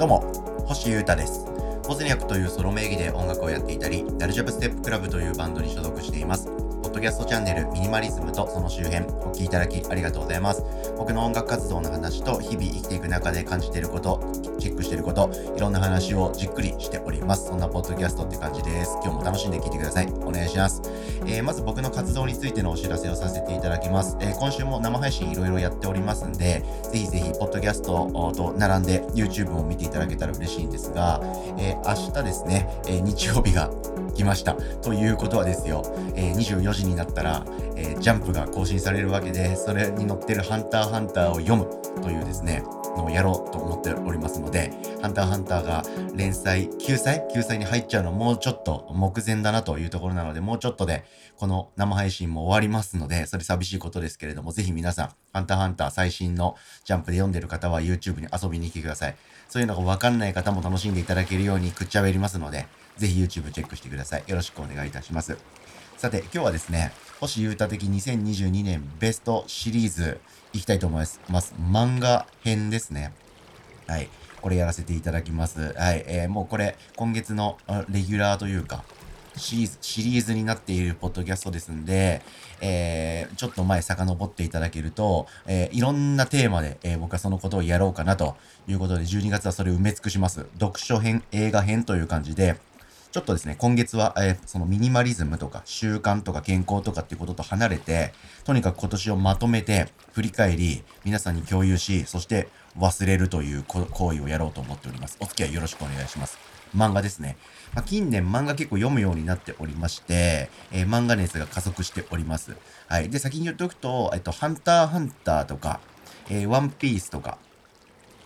どうも、星優太です。ポズニャクというソロ名義で音楽をやっていたり、ダルジャブステップクラブというバンドに所属しています。ポッドキャストチャンネルミニマリズムとその周辺お聴きいただきありがとうございます。僕の音楽活動の話と日々生きていく中で感じていること、チェックしていること、いろんな話をじっくりしております。そんなポッドキャストって感じです。今日も楽しんで聴いてください。お願いします。えー、まず僕の活動についてのお知らせをさせていただきます。えー、今週も生配信いろいろやっておりますんで、ぜひぜひ、ポッドキャストと並んで YouTube を見ていただけたら嬉しいんですが、えー、明日ですね、え日曜日が来ました。ということはですよ、え24時になったら、えジャンプが更新されるわけで、それに載ってるハンターハンターを読むというですね、のをやろうと思っておりますので、ハンターハンターが連載、救済？救済に入っちゃうのもうちょっと目前だなというところなので、もうちょっとでこの生配信も終わりますので、それ寂しいことですけれども、ぜひ皆さん、ハンターハンター最新のジャンプで読んでる方は YouTube に遊びに来てください。そういうのがわかんない方も楽しんでいただけるようにくっちゃべりますので、ぜひ YouTube チェックしてください。よろしくお願いいたします。さて、今日はですね、星優太的2022年ベストシリーズいきたいと思います。漫画編ですね。はい。これやらせていただきます。はい。えー、もうこれ、今月のレギュラーというか、シリーズ、シリーズになっているポッドキャストですんで、えー、ちょっと前遡っていただけると、えー、いろんなテーマで、えー、僕はそのことをやろうかなということで、12月はそれを埋め尽くします。読書編、映画編という感じで、ちょっとですね、今月は、えー、そのミニマリズムとか習慣とか健康とかっていうことと離れて、とにかく今年をまとめて振り返り、皆さんに共有し、そして忘れるという行為をやろうと思っております。お付き合いよろしくお願いします。漫画ですね。まあ、近年漫画結構読むようになっておりまして、えー、漫画熱が加速しております。はい。で、先に言っておくと、えっと、ハンターハンターとか、えー、ワンピースとか、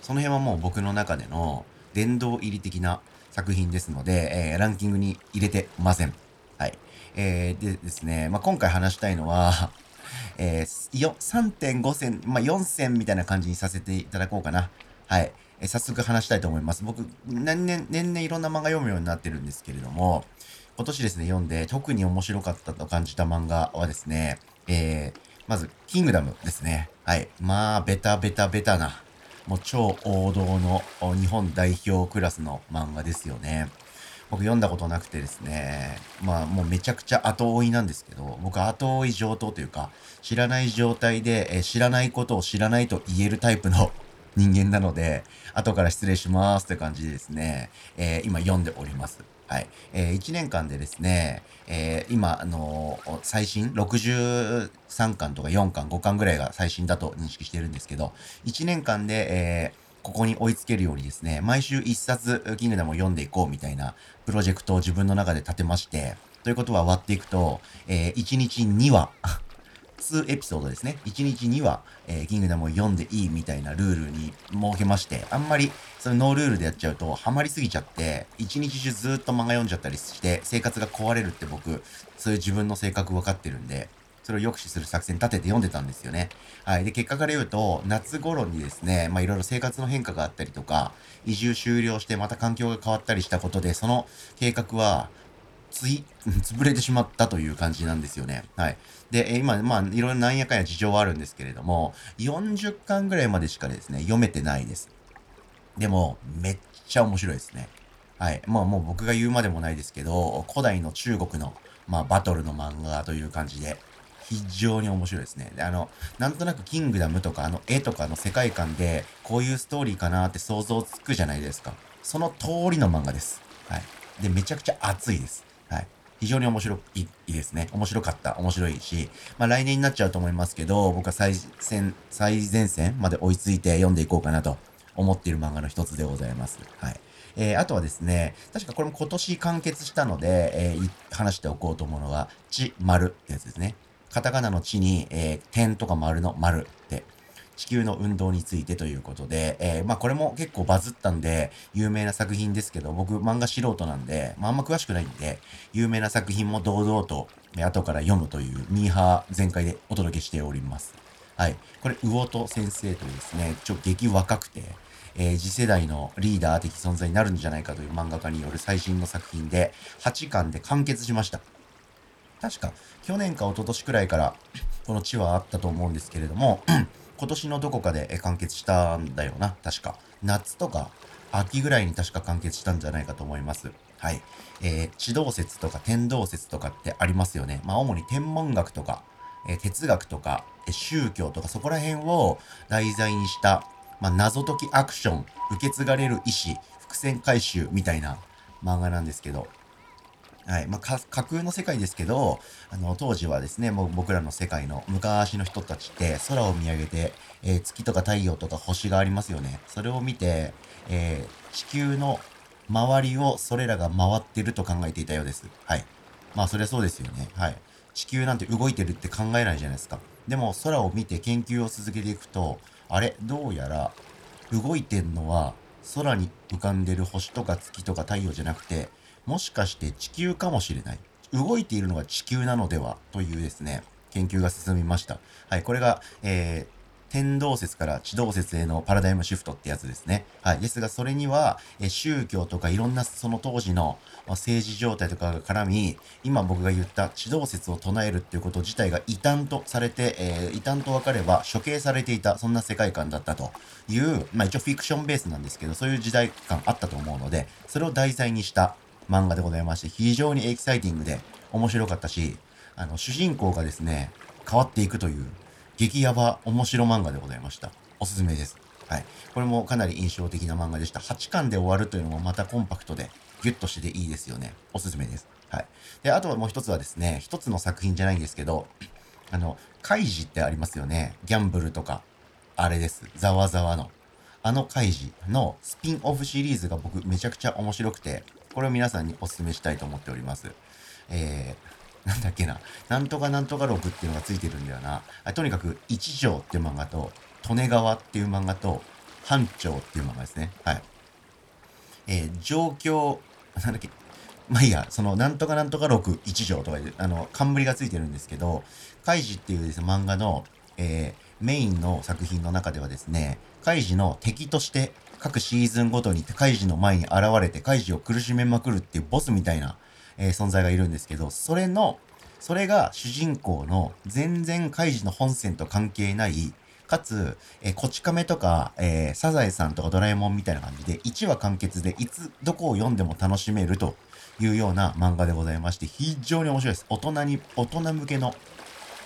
その辺はもう僕の中での殿堂入り的な作品ですので、えー、ランキングに入れてません。はい。えー、でですね、まあ、今回話したいのは えー、3.5線、まあ、4線みたいな感じにさせていただこうかな。はい。えー、早速話したいと思います。僕、年々、年々いろんな漫画読むようになってるんですけれども、今年ですね、読んで特に面白かったと感じた漫画はですね、えー、まず、キングダムですね。はい。まあ、ベタベタベタなもう超王道の日本代表クラスの漫画ですよね。僕読んだことなくてですね、まあもうめちゃくちゃ後追いなんですけど、僕後追い上等というか、知らない状態で、え知らないことを知らないと言えるタイプの人間なので、後から失礼しますって感じでですね、えー、今読んでおります。はい。えー、1年間でですね、えー、今、あのー、最新、63巻とか4巻、5巻ぐらいが最新だと認識してるんですけど、1年間で、えー、ここに追いつけるようにですね、毎週1冊、キングダムを読んでいこうみたいなプロジェクトを自分の中で立てまして、ということは割っていくと、えー、1日2話2エピソードですね。1日2話、えー、キングダムを読んでいいみたいなルールに設けまして、あんまり、そのノールールでやっちゃうと、ハマりすぎちゃって、1日中ずっと漫画読んじゃったりして、生活が壊れるって僕、そういう自分の性格分かってるんで、それを抑止する作戦立てて読んでたんですよね。はい。で、結果から言うと、夏頃にですね、まあいろいろ生活の変化があったりとか、移住終了してまた環境が変わったりしたことで、その計画は、つい、潰れてしまったという感じなんですよね。はい。で、今、まあ、いろいろなんやかんや事情はあるんですけれども、40巻ぐらいまでしかですね、読めてないです。でも、めっちゃ面白いですね。はい。まあ、もう僕が言うまでもないですけど、古代の中国の、まあ、バトルの漫画という感じで、非常に面白いですね。で、あの、なんとなくキングダムとか、あの、絵とかの世界観で、こういうストーリーかなって想像つくじゃないですか。その通りの漫画です。はい。で、めちゃくちゃ熱いです。はい。非常に面白いいいですね。面白かった。面白いし、まあ来年になっちゃうと思いますけど、僕は最前、最前線まで追いついて読んでいこうかなと思っている漫画の一つでございます。はい。えー、あとはですね、確かこれも今年完結したので、えー、話しておこうと思うのは、地丸ってやつですね。カタカナの地に、えー、点とか丸の丸地球の運動についてということで、えー、まあこれも結構バズったんで、有名な作品ですけど、僕漫画素人なんで、まああんま詳しくないんで、有名な作品も堂々と、後から読むというミーハー全開でお届けしております。はい。これ、魚戸先生というですね、ちょ、激若くて、えー、次世代のリーダー的存在になるんじゃないかという漫画家による最新の作品で、8巻で完結しました。確か、去年か一昨年くらいから、この地はあったと思うんですけれども、今年のどこかで完結したんだよな、確か。夏とか、秋ぐらいに確か完結したんじゃないかと思います。はい。えー、地動説とか天動説とかってありますよね。まあ、主に天文学とか、えー、哲学とか、え、宗教とかそこら辺を題材にした、まあ、謎解きアクション、受け継がれる意志、伏線回収みたいな漫画なんですけど、はい。まあ、架空の世界ですけど、あの、当時はですね、もう僕らの世界の昔の人たちって空を見上げて、えー、月とか太陽とか星がありますよね。それを見て、えー、地球の周りをそれらが回ってると考えていたようです。はい。まあ、そりゃそうですよね。はい。地球なんて動いてるって考えないじゃないですか。でも、空を見て研究を続けていくと、あれ？どうやら、動いてんのは、空に浮かんでる星とか月とか太陽じゃなくて、もしかして地球かもしれない。動いているのが地球なのではというですね、研究が進みました。はい、これが、えー、天動説から地動説へのパラダイムシフトってやつですね。はい。ですが、それには、え宗教とかいろんなその当時の政治状態とかが絡み、今僕が言った地動説を唱えるっていうこと自体が異端とされて、えー、異端と分かれば処刑されていた、そんな世界観だったという、まあ一応フィクションベースなんですけど、そういう時代感あったと思うので、それを題材にした漫画でございまして、非常にエキサイティングで面白かったし、あの、主人公がですね、変わっていくという激ヤバ面白漫画でございました。おすすめです。はい。これもかなり印象的な漫画でした。8巻で終わるというのもまたコンパクトでギュッとしてていいですよね。おすすめです。はい。で、あとはもう一つはですね、一つの作品じゃないんですけど、あの、カイジってありますよね。ギャンブルとか。あれです。ざわざわの。あのカイジのスピンオフシリーズが僕めちゃくちゃ面白くて、これを皆さんにお勧めしたいと思っております。えー、なんだっけな、なんとかなんとか録っていうのがついてるんだよな。あとにかく、一条っていう漫画と、利根川っていう漫画と、班長っていう漫画ですね。はい。えー、状況、なんだっけ、まあいいや、その、なんとかなんとか録一条とかで、あの、冠がついてるんですけど、カイジっていうですね、漫画の、えー、メインの作品の中ではですね、カイジの敵として各シーズンごとにカイジの前に現れてカイジを苦しめまくるっていうボスみたいなえー、存在がいるんですけど、それの、それが主人公の全然カイジの本線と関係ない、かつ、えー、こち亀とか、えー、サザエさんとかドラえもんみたいな感じで、1話完結でいつ、どこを読んでも楽しめるというような漫画でございまして、非常に面白いです。大人に、大人向けの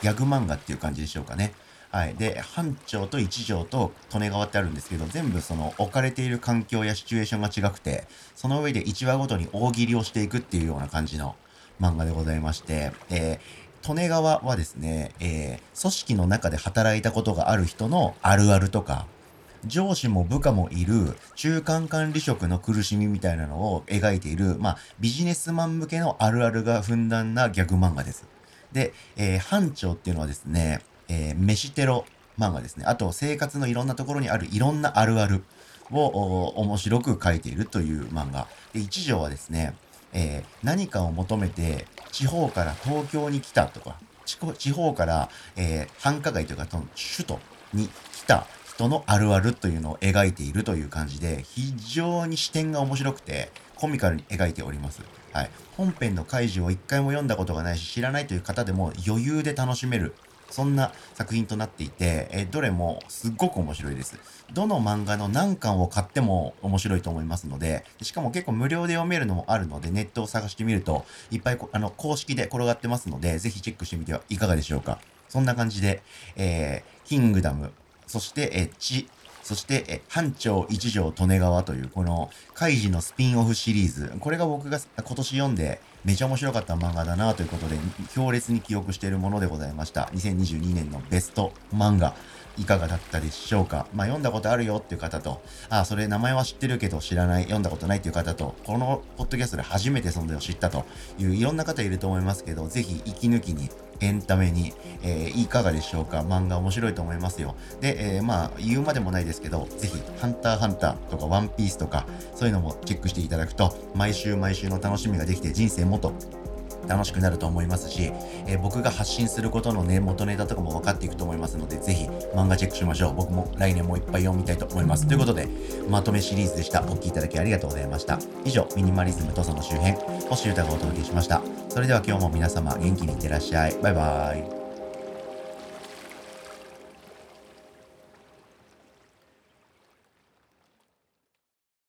ギャグ漫画っていう感じでしょうかね。はい。で、班長と一条と利根川ってあるんですけど、全部その置かれている環境やシチュエーションが違くて、その上で1話ごとに大喜利をしていくっていうような感じの漫画でございまして、えー、利根川はですね、えー、組織の中で働いたことがある人のあるあるとか、上司も部下もいる中間管理職の苦しみみたいなのを描いている、まあ、ビジネスマン向けのあるあるがふんだんなギャグ漫画です。で、えー、班長っていうのはですね、えー、飯テロ漫画ですね。あと、生活のいろんなところにあるいろんなあるあるを面白く書いているという漫画。で、一条はですね、えー、何かを求めて地方から東京に来たとか、地方から、えー、繁華街というか、その首都に来た人のあるあるというのを描いているという感じで、非常に視点が面白くて、コミカルに描いております。はい。本編の怪獣を一回も読んだことがないし、知らないという方でも余裕で楽しめるそんな作品となっていて、えどれもすっごく面白いです。どの漫画の何巻を買っても面白いと思いますので、しかも結構無料で読めるのもあるので、ネットを探してみると、いっぱいあの公式で転がってますので、ぜひチェックしてみてはいかがでしょうか。そんな感じで、えー、キングダム、そして、え地、そして、え、班長一条利根川という、この、カイジのスピンオフシリーズ。これが僕が今年読んで、めちゃ面白かった漫画だなということで、強烈に記憶しているものでございました。2022年のベスト漫画。いかがだったでしょうか？まあ、読んだことあるよっていう方と、あ、それ名前は知ってるけど知らない、読んだことないっていう方と、このポッドキャストで初めて存在を知ったといういろんな方いると思いますけど、ぜひ息抜きにエンタメに、えー、いかがでしょうか？漫画面白いと思いますよ。で、えー、まあ、言うまでもないですけど、ぜひ、ハンターハンターとかワンピースとか、そういうのもチェックしていただくと、毎週毎週の楽しみができて人生もっと楽しくなると思いますし、えー、僕が発信することのね、元ネタとかも分かっていくと思いますので、ぜひ漫画チェックしましょう。僕も来年もいっぱい読みたいと思います。ということで、まとめシリーズでした。お聴きいただきありがとうございました。以上、ミニマリズムとその周辺、星歌がお届けしました。それでは今日も皆様元気にいってらっしゃい。バイバーイ。